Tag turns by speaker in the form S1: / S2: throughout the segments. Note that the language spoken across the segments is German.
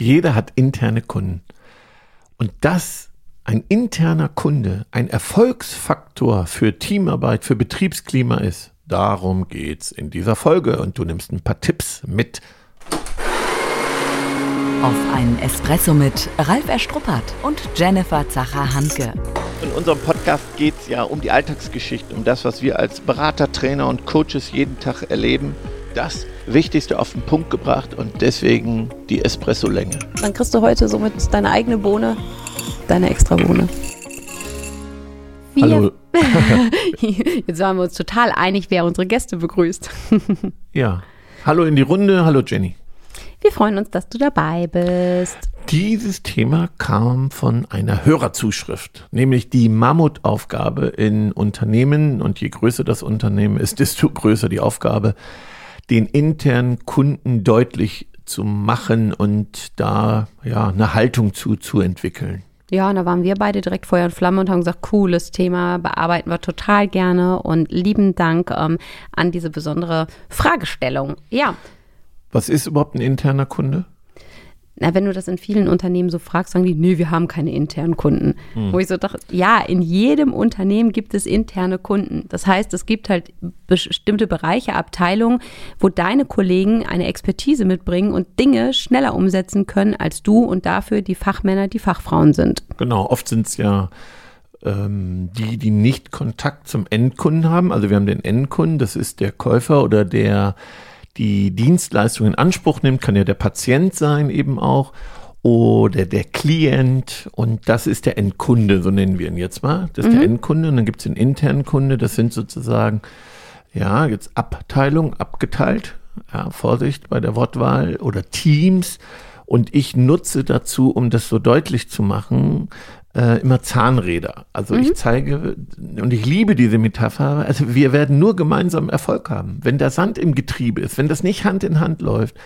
S1: Jeder hat interne Kunden. Und dass ein interner Kunde ein Erfolgsfaktor für Teamarbeit, für Betriebsklima ist, darum geht's in dieser Folge. Und du nimmst ein paar Tipps mit.
S2: Auf einen Espresso mit Ralf Erstruppert und Jennifer Zacher-Hanke.
S3: In unserem Podcast geht es ja um die Alltagsgeschichte, um das, was wir als Berater, Trainer und Coaches jeden Tag erleben. Das Wichtigste auf den Punkt gebracht und deswegen die Espresso-Länge.
S4: Dann kriegst du heute somit deine eigene Bohne, deine extra Bohne.
S1: Hallo.
S4: Jetzt waren wir uns total einig, wer unsere Gäste begrüßt.
S1: Ja. Hallo in die Runde. Hallo Jenny.
S4: Wir freuen uns, dass du dabei bist.
S1: Dieses Thema kam von einer Hörerzuschrift, nämlich die Mammutaufgabe in Unternehmen. Und je größer das Unternehmen ist, desto größer die Aufgabe, den internen Kunden deutlich zu machen und da ja eine Haltung zu, zu entwickeln.
S4: Ja, und da waren wir beide direkt Feuer und Flamme und haben gesagt, cooles Thema, bearbeiten wir total gerne und lieben Dank ähm, an diese besondere Fragestellung. Ja,
S1: Was ist überhaupt ein interner Kunde?
S4: Na, wenn du das in vielen Unternehmen so fragst, sagen die, nee, wir haben keine internen Kunden. Wo ich so dachte, ja, in jedem Unternehmen gibt es interne Kunden. Das heißt, es gibt halt bestimmte Bereiche, Abteilungen, wo deine Kollegen eine Expertise mitbringen und Dinge schneller umsetzen können als du und dafür die Fachmänner, die Fachfrauen sind.
S1: Genau, oft sind es ja ähm, die, die nicht Kontakt zum Endkunden haben. Also wir haben den Endkunden, das ist der Käufer oder der die Dienstleistung in Anspruch nimmt, kann ja der Patient sein eben auch oder der Klient. Und das ist der Endkunde, so nennen wir ihn jetzt mal. Das ist der Endkunde und dann gibt es den internen Kunde, das sind sozusagen, ja, jetzt Abteilung abgeteilt, ja, Vorsicht bei der Wortwahl oder Teams. Und ich nutze dazu, um das so deutlich zu machen, äh, immer Zahnräder. Also ich zeige, und ich liebe diese Metapher, also wir werden nur gemeinsam Erfolg haben. Wenn der Sand im Getriebe ist, wenn das nicht Hand in Hand läuft,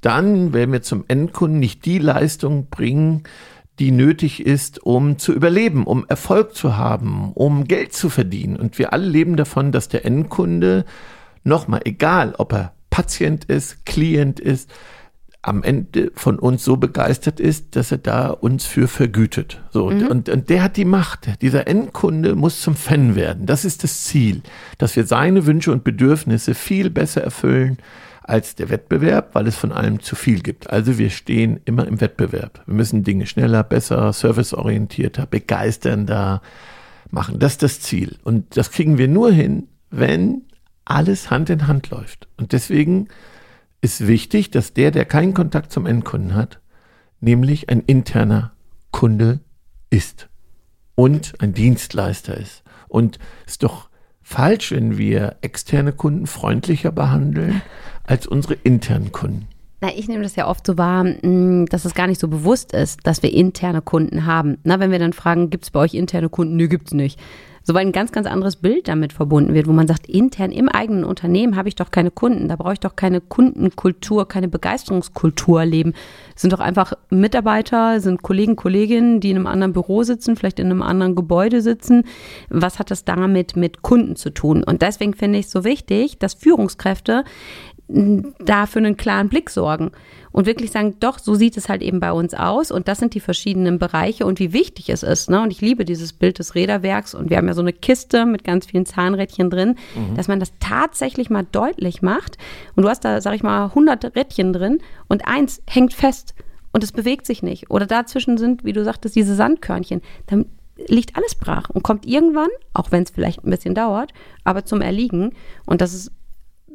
S1: dann werden wir zum Endkunden nicht die Leistung bringen, die nötig ist, um zu überleben, um Erfolg zu haben, um Geld zu verdienen. Und wir alle leben davon, dass der Endkunde, nochmal, egal ob er Patient ist, Klient ist, am Ende von uns so begeistert ist, dass er da uns für vergütet. So, und, und, und der hat die Macht. Dieser Endkunde muss zum Fan werden. Das ist das Ziel, dass wir seine Wünsche und Bedürfnisse viel besser erfüllen als der Wettbewerb, weil es von allem zu viel gibt. Also wir stehen immer im Wettbewerb. Wir müssen Dinge schneller, besser, serviceorientierter, begeisternder machen. Das ist das Ziel. Und das kriegen wir nur hin, wenn alles Hand in Hand läuft. Und deswegen ist wichtig, dass der, der keinen Kontakt zum Endkunden hat, nämlich ein interner Kunde ist und ein Dienstleister ist. Und es ist doch falsch, wenn wir externe Kunden freundlicher behandeln als unsere internen Kunden.
S4: Na, ich nehme das ja oft so wahr, mh, dass es gar nicht so bewusst ist, dass wir interne Kunden haben. Na, wenn wir dann fragen, gibt es bei euch interne Kunden? Nö, gibt's nicht. So ein ganz, ganz anderes Bild damit verbunden wird, wo man sagt, intern im eigenen Unternehmen habe ich doch keine Kunden, da brauche ich doch keine Kundenkultur, keine Begeisterungskultur leben. Es sind doch einfach Mitarbeiter, sind Kollegen, Kolleginnen, die in einem anderen Büro sitzen, vielleicht in einem anderen Gebäude sitzen. Was hat das damit mit Kunden zu tun? Und deswegen finde ich es so wichtig, dass Führungskräfte da für einen klaren Blick sorgen und wirklich sagen, doch, so sieht es halt eben bei uns aus und das sind die verschiedenen Bereiche und wie wichtig es ist. Ne? Und ich liebe dieses Bild des Räderwerks und wir haben ja so eine Kiste mit ganz vielen Zahnrädchen drin, dass man das tatsächlich mal deutlich macht und du hast da, sag ich mal, 100 Rädchen drin und eins hängt fest und es bewegt sich nicht oder dazwischen sind, wie du sagtest, diese Sandkörnchen. Dann liegt alles brach und kommt irgendwann, auch wenn es vielleicht ein bisschen dauert, aber zum Erliegen und das ist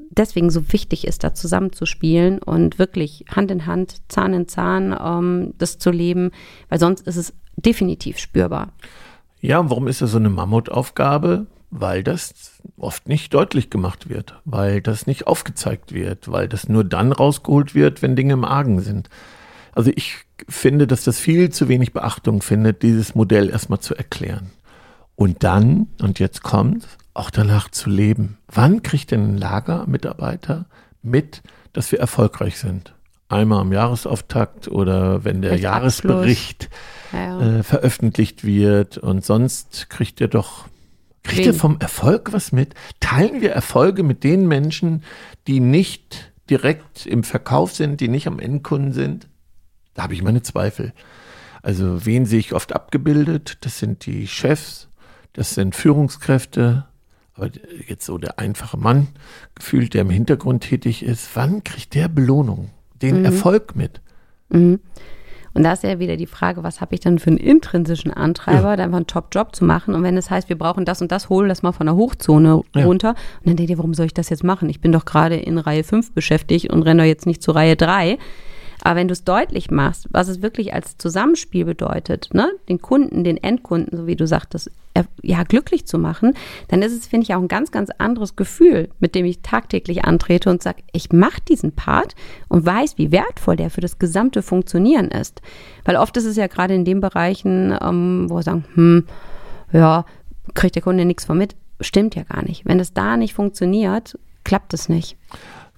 S4: deswegen so wichtig ist, da zusammenzuspielen und wirklich Hand in Hand, Zahn in Zahn ähm, das zu leben, weil sonst ist es definitiv spürbar.
S1: Ja, und warum ist das so eine Mammutaufgabe? Weil das oft nicht deutlich gemacht wird, weil das nicht aufgezeigt wird, weil das nur dann rausgeholt wird, wenn Dinge im Argen sind. Also ich finde, dass das viel zu wenig Beachtung findet, dieses Modell erstmal zu erklären. Und dann, und jetzt kommt, auch danach zu leben. Wann kriegt denn ein Lagermitarbeiter mit, dass wir erfolgreich sind? Einmal am Jahresauftakt oder wenn der
S4: Vielleicht
S1: Jahresbericht
S4: Ja, ja.
S1: äh, veröffentlicht wird und sonst kriegt er doch, kriegt er
S4: Wenig.
S1: vom Erfolg was mit? Teilen wir Erfolge mit den Menschen, die nicht direkt im Verkauf sind, die nicht am Endkunden sind? Da habe ich meine Zweifel. Also wen sehe ich oft abgebildet? Das sind die Chefs, das sind Führungskräfte, aber jetzt so der einfache Mann gefühlt, der im Hintergrund tätig ist, wann kriegt der Belohnung, den mhm. Erfolg mit?
S4: Mhm. Und da ist ja wieder die Frage, was habe ich dann für einen intrinsischen Antreiber, ja. da einfach einen Top-Job zu machen. Und wenn es heißt, wir brauchen das und das, hol das mal von der Hochzone ja. runter. Und dann denkt ihr, warum soll ich das jetzt machen? Ich bin doch gerade in Reihe 5 beschäftigt und renne doch jetzt nicht zu Reihe 3. Aber wenn du es deutlich machst, was es wirklich als Zusammenspiel bedeutet, ne, den Kunden, den Endkunden, so wie du sagtest, ja, glücklich zu machen, dann ist es, finde ich, auch ein ganz, ganz anderes Gefühl, mit dem ich tagtäglich antrete und sage, ich mache diesen Part und weiß, wie wertvoll der für das gesamte Funktionieren ist. Weil oft ist es ja gerade in den Bereichen, ähm, wo wir sagen, hm, ja, kriegt der Kunde nichts von mit. Stimmt ja gar nicht. Wenn es da nicht funktioniert, klappt es nicht.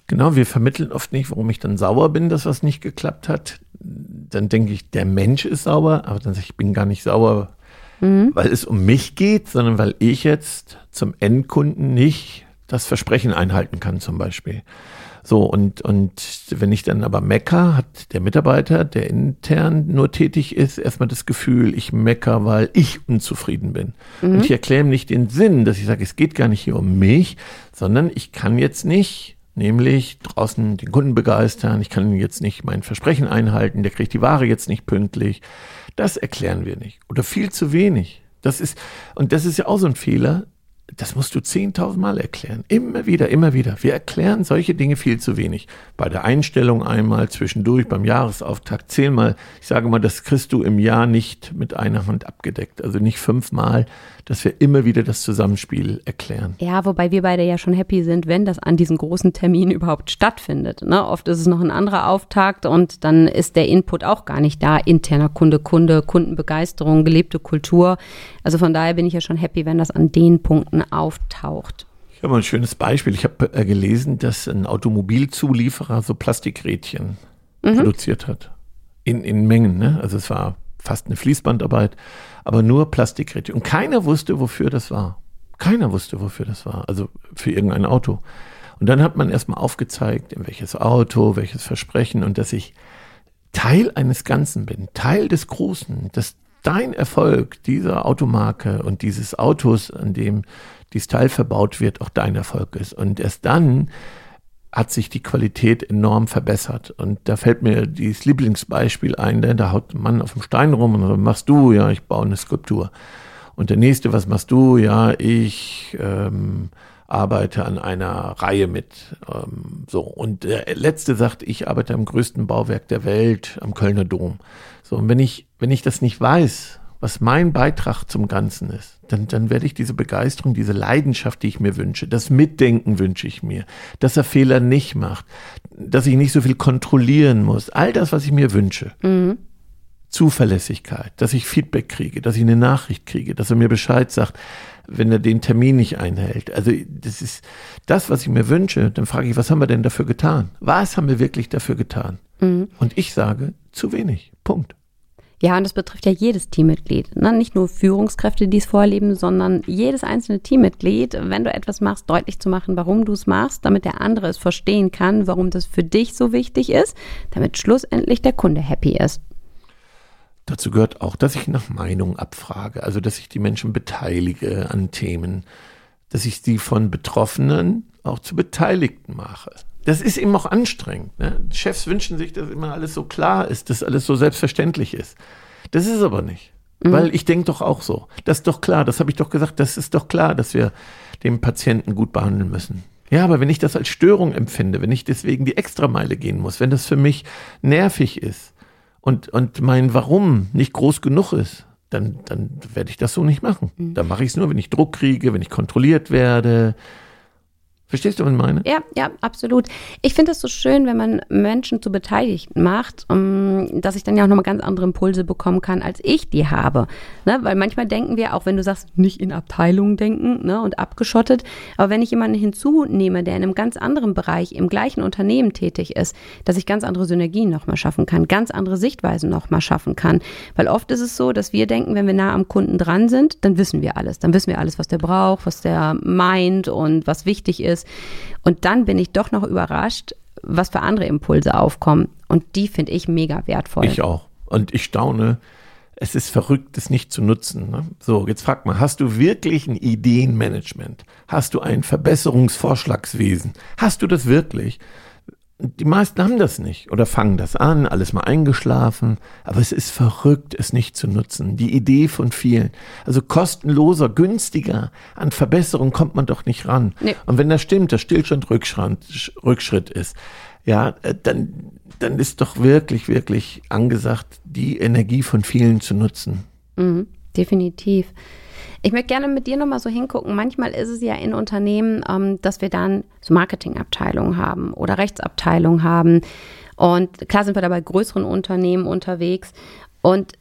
S1: Genau, wir vermitteln oft nicht, warum ich dann sauer bin, dass was nicht geklappt hat. Dann denke ich, der Mensch ist sauer, aber dann sage ich, ich bin gar nicht sauer, mhm. weil es um mich geht, sondern weil ich jetzt zum Endkunden nicht das Versprechen einhalten kann, zum Beispiel. So, und, und wenn ich dann aber mecker, hat der Mitarbeiter, der intern nur tätig ist, erstmal das Gefühl, ich mecker, weil ich unzufrieden bin. Mhm. Und ich erkläre ihm nicht den Sinn, dass ich sage, es geht gar nicht hier um mich, sondern ich kann jetzt nicht Nämlich draußen den Kunden begeistern, ich kann jetzt nicht mein Versprechen einhalten, der kriegt die Ware jetzt nicht pünktlich. Das erklären wir nicht. Oder viel zu wenig. Das ist, und das ist ja auch so ein Fehler, das musst du 10.000 Mal erklären. Immer wieder, immer wieder. Wir erklären solche Dinge viel zu wenig. Bei der Einstellung einmal, zwischendurch, beim Jahresauftakt zehnmal. Ich sage mal, das kriegst du im Jahr nicht mit einer Hand abgedeckt. Also nicht fünfmal, dass wir immer wieder das Zusammenspiel erklären.
S4: Ja, wobei wir beide ja schon happy sind, wenn das an diesen großen Terminen überhaupt stattfindet. Ne? Oft ist es noch ein anderer Auftakt und dann ist der Input auch gar nicht da. Interner Kunde, Kunde, Kundenbegeisterung, gelebte Kultur. Also von daher bin ich ja schon happy, wenn das an den Punkten auftaucht.
S1: Ich habe ein schönes Beispiel. Ich habe äh, gelesen, dass ein Automobilzulieferer so Plastikrädchen mhm. produziert hat. In, in Mengen. Ne? Also es war fast eine Fließbandarbeit, aber nur Plastikrädchen. Und keiner wusste, wofür das war. Keiner wusste, wofür das war. Also für irgendein Auto. Und dann hat man erstmal aufgezeigt, in welches Auto, welches Versprechen und dass ich Teil eines Ganzen bin, Teil des Großen, dass dein Erfolg dieser Automarke und dieses Autos, an dem dieses Teil verbaut wird, auch dein Erfolg ist. Und erst dann hat sich die Qualität enorm verbessert. Und da fällt mir dieses Lieblingsbeispiel ein, ne? da haut ein Mann auf dem Stein rum und sagt, machst du? Ja, ich baue eine Skulptur. Und der nächste, was machst du? Ja, ich ähm, arbeite an einer Reihe mit. Ähm, so. Und der letzte sagt, ich arbeite am größten Bauwerk der Welt, am Kölner Dom. So, und wenn ich, wenn ich das nicht weiß, was mein Beitrag zum Ganzen ist, dann, dann werde ich diese Begeisterung, diese Leidenschaft, die ich mir wünsche, das Mitdenken wünsche ich mir, dass er Fehler nicht macht, dass ich nicht so viel kontrollieren muss, all das, was ich mir wünsche. Mhm. Zuverlässigkeit, dass ich Feedback kriege, dass ich eine Nachricht kriege, dass er mir Bescheid sagt, wenn er den Termin nicht einhält. Also das ist das, was ich mir wünsche. Dann frage ich, was haben wir denn dafür getan? Was haben wir wirklich dafür getan? Mhm. Und ich sage, zu wenig. Punkt.
S4: Ja, und das betrifft ja jedes Teammitglied. Ne? Nicht nur Führungskräfte, die es vorleben, sondern jedes einzelne Teammitglied, wenn du etwas machst, deutlich zu machen, warum du es machst, damit der andere es verstehen kann, warum das für dich so wichtig ist, damit schlussendlich der Kunde happy ist.
S1: Dazu gehört auch, dass ich nach Meinung abfrage, also dass ich die Menschen beteilige an Themen, dass ich sie von Betroffenen auch zu Beteiligten mache das ist eben auch anstrengend. Ne? Chefs wünschen sich, dass immer alles so klar ist, dass alles so selbstverständlich ist. Das ist aber nicht. Mhm. Weil ich denke doch auch so. Das ist doch klar, das habe ich doch gesagt, das ist doch klar, dass wir den Patienten gut behandeln müssen. Ja, aber wenn ich das als Störung empfinde, wenn ich deswegen die Extrameile gehen muss, wenn das für mich nervig ist und, und mein Warum nicht groß genug ist, dann, dann werde ich das so nicht machen. Mhm. Dann mache ich es nur, wenn ich Druck kriege, wenn ich kontrolliert werde, Verstehst du, was ich meine?
S4: Ja, ja, absolut. Ich finde es so schön, wenn man Menschen zu Beteiligten macht, um, dass ich dann ja auch nochmal ganz andere Impulse bekommen kann, als ich die habe. Ne? Weil manchmal denken wir, auch wenn du sagst, nicht in Abteilungen denken ne? und abgeschottet, aber wenn ich jemanden hinzunehme, der in einem ganz anderen Bereich im gleichen Unternehmen tätig ist, dass ich ganz andere Synergien nochmal schaffen kann, ganz andere Sichtweisen nochmal schaffen kann. Weil oft ist es so, dass wir denken, wenn wir nah am Kunden dran sind, dann wissen wir alles. Dann wissen wir alles, was der braucht, was der meint und was wichtig ist ist. Und dann bin ich doch noch überrascht, was für andere Impulse aufkommen. Und die finde ich mega wertvoll.
S1: Ich auch. Und ich staune, es ist verrückt, es nicht zu nutzen. Ne? So, jetzt frag mal, hast du wirklich ein Ideenmanagement? Hast du ein Verbesserungsvorschlagswesen? Hast du das wirklich? Die meisten haben das nicht oder fangen das an, alles mal eingeschlafen, aber es ist verrückt, es nicht zu nutzen. Die Idee von vielen. Also kostenloser, günstiger an Verbesserung kommt man doch nicht ran. Nee. Und wenn das stimmt, dass Stillstand Rückschritt ist, ja, äh, dann, dann ist doch wirklich, wirklich angesagt, die Energie von vielen zu nutzen.
S4: Mhm, definitiv. Ich möchte gerne mit dir nochmal so hingucken. Manchmal ist es ja in Unternehmen, ähm, dass wir dann so Marketingabteilungen haben oder Rechtsabteilungen haben. Und klar sind wir da bei größeren Unternehmen unterwegs. Und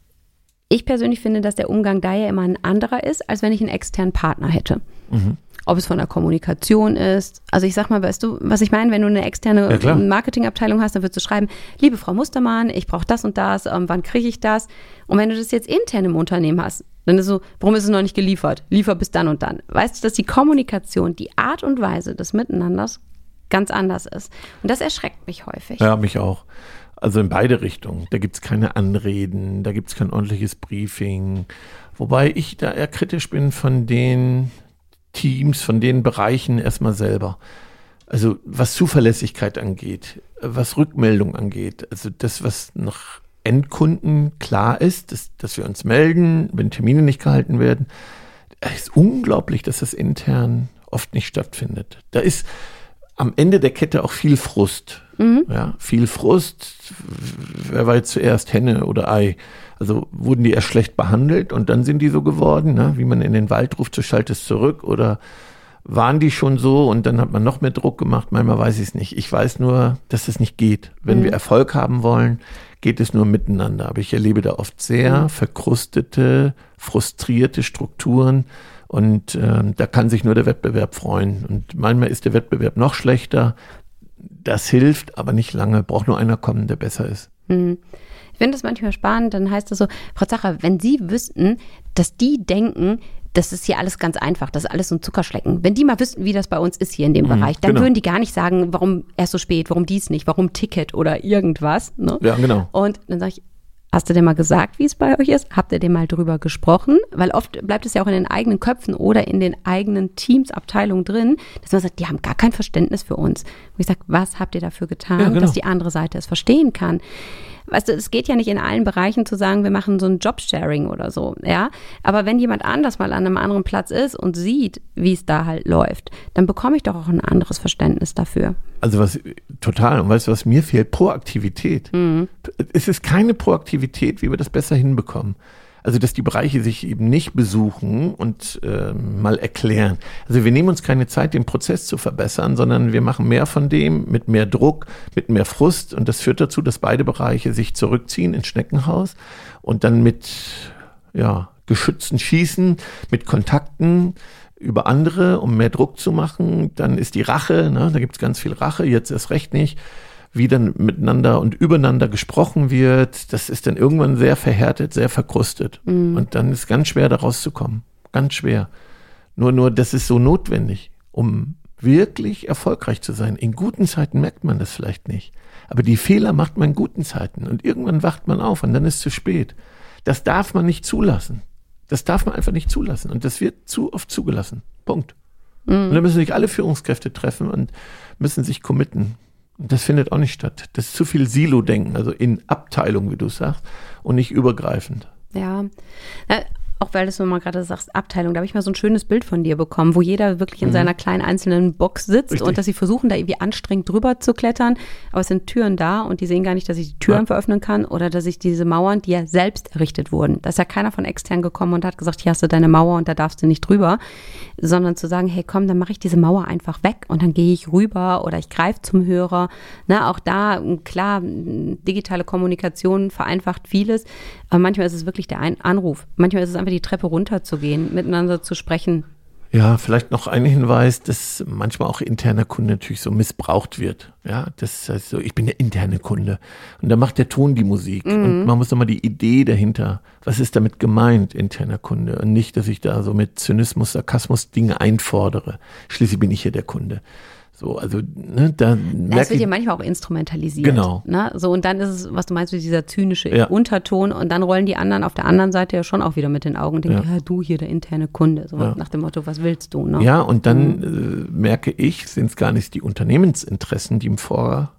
S4: ich persönlich finde, dass der Umgang da ja immer ein anderer ist, als wenn ich einen externen Partner hätte. Mhm ob es von der Kommunikation ist. Also ich sag mal, weißt du, was ich meine, wenn du eine externe ja, Marketingabteilung hast, dann würdest du schreiben, liebe Frau Mustermann, ich brauche das und das, ähm, wann kriege ich das? Und wenn du das jetzt intern im Unternehmen hast, dann ist so, warum ist es noch nicht geliefert? Liefer bis dann und dann. Weißt du, dass die Kommunikation, die Art und Weise des Miteinanders ganz anders ist. Und das erschreckt mich häufig.
S1: Ja, mich auch. Also in beide Richtungen. Da gibt es keine Anreden, da gibt es kein ordentliches Briefing. Wobei ich da eher kritisch bin von den Teams, von den Bereichen erstmal selber. Also was Zuverlässigkeit angeht, was Rückmeldung angeht, also das, was nach Endkunden klar ist, dass, dass wir uns melden, wenn Termine nicht gehalten werden, es ist unglaublich, dass das intern oft nicht stattfindet. Da ist am Ende der Kette auch viel Frust. Mhm. Ja, viel Frust. Wer war jetzt zuerst Henne oder Ei? Also wurden die erst schlecht behandelt und dann sind die so geworden, ne? wie man in den Wald ruft, so schaltet es zurück oder waren die schon so und dann hat man noch mehr Druck gemacht? Manchmal weiß ich es nicht. Ich weiß nur, dass es nicht geht. Wenn mhm. wir Erfolg haben wollen, geht es nur miteinander. Aber ich erlebe da oft sehr mhm. verkrustete, frustrierte Strukturen und äh, da kann sich nur der Wettbewerb freuen. Und manchmal ist der Wettbewerb noch schlechter. Das hilft, aber nicht lange. Braucht nur einer kommen, der besser ist.
S4: Mhm finde es manchmal spannend, dann heißt es so, Frau Zacher, wenn Sie wüssten, dass die denken, das ist hier alles ganz einfach, das ist alles so ein Zuckerschlecken. Wenn die mal wüssten, wie das bei uns ist hier in dem mhm, Bereich, dann genau. würden die gar nicht sagen, warum erst so spät, warum dies nicht, warum Ticket oder irgendwas. Ne?
S1: Ja, genau.
S4: Und dann sage ich, Hast du denn mal gesagt, wie es bei euch ist? Habt ihr denn mal drüber gesprochen? Weil oft bleibt es ja auch in den eigenen Köpfen oder in den eigenen Teams, Abteilungen drin, dass man sagt, die haben gar kein Verständnis für uns. Und ich sage, was habt ihr dafür getan, ja, genau. dass die andere Seite es verstehen kann? Weißt du, es geht ja nicht in allen Bereichen zu sagen, wir machen so ein Jobsharing oder so, ja. Aber wenn jemand anders mal an einem anderen Platz ist und sieht, wie es da halt läuft, dann bekomme ich doch auch ein anderes Verständnis dafür.
S1: Also was total, und weißt du, was mir fehlt? Proaktivität. Mhm. Es ist keine Proaktivität, wie wir das besser hinbekommen. Also, dass die Bereiche sich eben nicht besuchen und äh, mal erklären. Also, wir nehmen uns keine Zeit, den Prozess zu verbessern, sondern wir machen mehr von dem mit mehr Druck, mit mehr Frust. Und das führt dazu, dass beide Bereiche sich zurückziehen ins Schneckenhaus und dann mit, ja, Geschützen schießen, mit Kontakten über andere, um mehr Druck zu machen. Dann ist die Rache, ne? da gibt's ganz viel Rache, jetzt erst recht nicht wie dann miteinander und übereinander gesprochen wird, das ist dann irgendwann sehr verhärtet, sehr verkrustet. Mhm. Und dann ist ganz schwer, da rauszukommen. Ganz schwer. Nur, nur, das ist so notwendig, um wirklich erfolgreich zu sein. In guten Zeiten merkt man das vielleicht nicht. Aber die Fehler macht man in guten Zeiten. Und irgendwann wacht man auf und dann ist es zu spät. Das darf man nicht zulassen. Das darf man einfach nicht zulassen. Und das wird zu oft zugelassen. Punkt. Mhm. Und dann müssen sich alle Führungskräfte treffen und müssen sich committen. Das findet auch nicht statt. Das ist zu viel Silo-Denken, also in Abteilung, wie du sagst, und nicht übergreifend.
S4: Ja, auch weil du mal gerade sagst, Abteilung, da habe ich mal so ein schönes Bild von dir bekommen, wo jeder wirklich in mhm. seiner kleinen einzelnen Box sitzt Richtig. und dass sie versuchen, da irgendwie anstrengend drüber zu klettern, aber es sind Türen da und die sehen gar nicht, dass ich die Türen ja. öffnen kann oder dass ich diese Mauern, die ja selbst errichtet wurden, da ist ja keiner von extern gekommen und hat gesagt, hier hast du deine Mauer und da darfst du nicht drüber, sondern zu sagen, hey komm, dann mache ich diese Mauer einfach weg und dann gehe ich rüber oder ich greife zum Hörer. Na, auch da, klar, digitale Kommunikation vereinfacht vieles, aber manchmal ist es wirklich der Anruf. Manchmal ist es einfach die Treppe runterzugehen, miteinander zu sprechen.
S1: Ja, vielleicht noch ein Hinweis, dass manchmal auch interner Kunde natürlich so missbraucht wird. Ja, das heißt so, ich bin der interne Kunde. Und da macht der Ton die Musik. Mhm. Und man muss nochmal die Idee dahinter, was ist damit gemeint, interner Kunde? Und nicht, dass ich da so mit Zynismus, Sarkasmus Dinge einfordere. Schließlich bin ich hier der Kunde. So, also, ne, da
S4: Das wird ja manchmal auch instrumentalisiert.
S1: Genau.
S4: Ne? So, und dann ist es, was du meinst, dieser zynische
S1: Ja.
S4: Unterton und dann rollen die anderen auf der anderen Seite ja schon auch wieder mit den Augen und denken,
S1: Ja.
S4: ja, du hier, der interne Kunde. So
S1: Ja.
S4: nach dem Motto, was willst du? Ne?
S1: Ja, und dann äh, merke ich, sind es gar nicht die Unternehmensinteressen, die im Vor,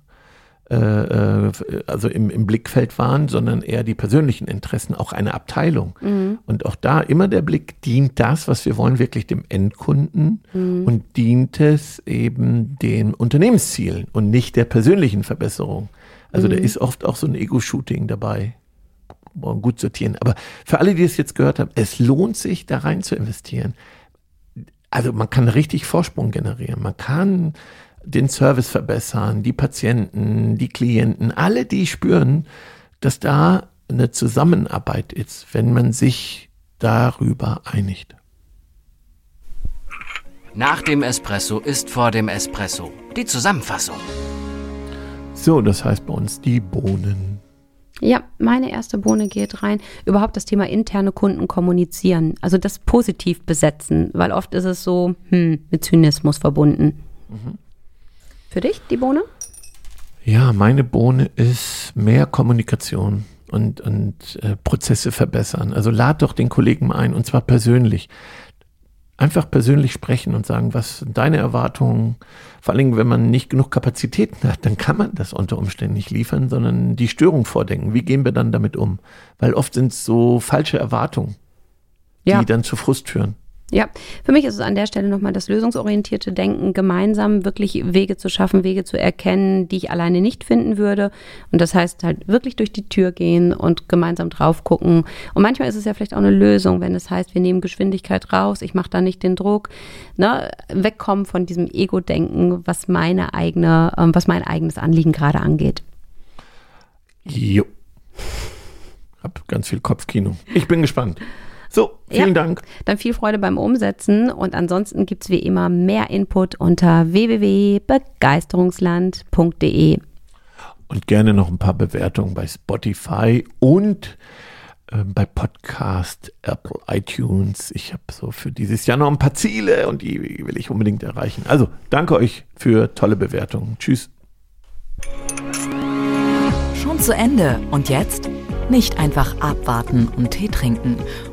S1: also im, im Blickfeld waren, sondern eher die persönlichen Interessen, auch eine Abteilung. Und auch da immer der Blick, dient das, was wir wollen, wirklich dem Endkunden und dient es eben den Unternehmenszielen und nicht der persönlichen Verbesserung. Also da ist oft auch so ein Ego-Shooting dabei. Wollen gut sortieren. Aber für alle, die es jetzt gehört haben, es lohnt sich, da rein zu investieren also man kann richtig Vorsprung generieren. Man kann den Service verbessern, die Patienten, die Klienten, alle, die spüren, dass da eine Zusammenarbeit ist, wenn man sich darüber einigt.
S5: Nach dem Espresso ist vor dem Espresso. Die Zusammenfassung.
S1: So, das heißt bei uns die Bohnen.
S4: Ja, meine erste Bohne geht rein. Überhaupt das Thema interne Kunden kommunizieren. Also das positiv besetzen, weil oft ist es so hm, mit Zynismus verbunden. Für dich die Bohne?
S1: Ja, meine Bohne ist mehr Kommunikation und, und äh, Prozesse verbessern. Also lad doch den Kollegen mal ein und zwar persönlich. Einfach persönlich sprechen und sagen, was sind deine Erwartungen? Vor allen Dingen, wenn man nicht genug Kapazitäten hat, dann kann man das unter Umständen nicht liefern, sondern die Störung vordenken. Wie gehen wir dann damit um? Weil oft sind es so falsche Erwartungen, die
S4: Ja.
S1: dann zu Frust führen.
S4: Ja, für mich ist es an der Stelle nochmal das lösungsorientierte Denken, gemeinsam wirklich Wege zu schaffen, Wege zu erkennen, die ich alleine nicht finden würde. Und das heißt halt wirklich durch die Tür gehen und gemeinsam drauf gucken. Und manchmal ist es ja vielleicht auch eine Lösung, wenn es heißt, wir nehmen Geschwindigkeit raus, ich mache da nicht den Druck. Ne? Wegkommen von diesem Ego-Denken, was meine eigene, ähm, was mein eigenes Anliegen gerade angeht.
S1: Jo. Hab ganz viel Kopfkino. Ich bin gespannt. So, vielen
S4: Ja.
S1: Dank.
S4: Dann viel Freude beim Umsetzen und ansonsten gibt's wie immer mehr Input unter www.begeisterungsland.de.
S1: und gerne noch ein paar Bewertungen bei Spotify und ähm, bei Podcast, Apple, iTunes. Ich habe so für dieses Jahr noch ein paar Ziele und die will ich unbedingt erreichen. Also danke euch für tolle Bewertungen. Tschüss.
S2: Schon zu Ende. Und jetzt? Nicht einfach abwarten und Tee trinken.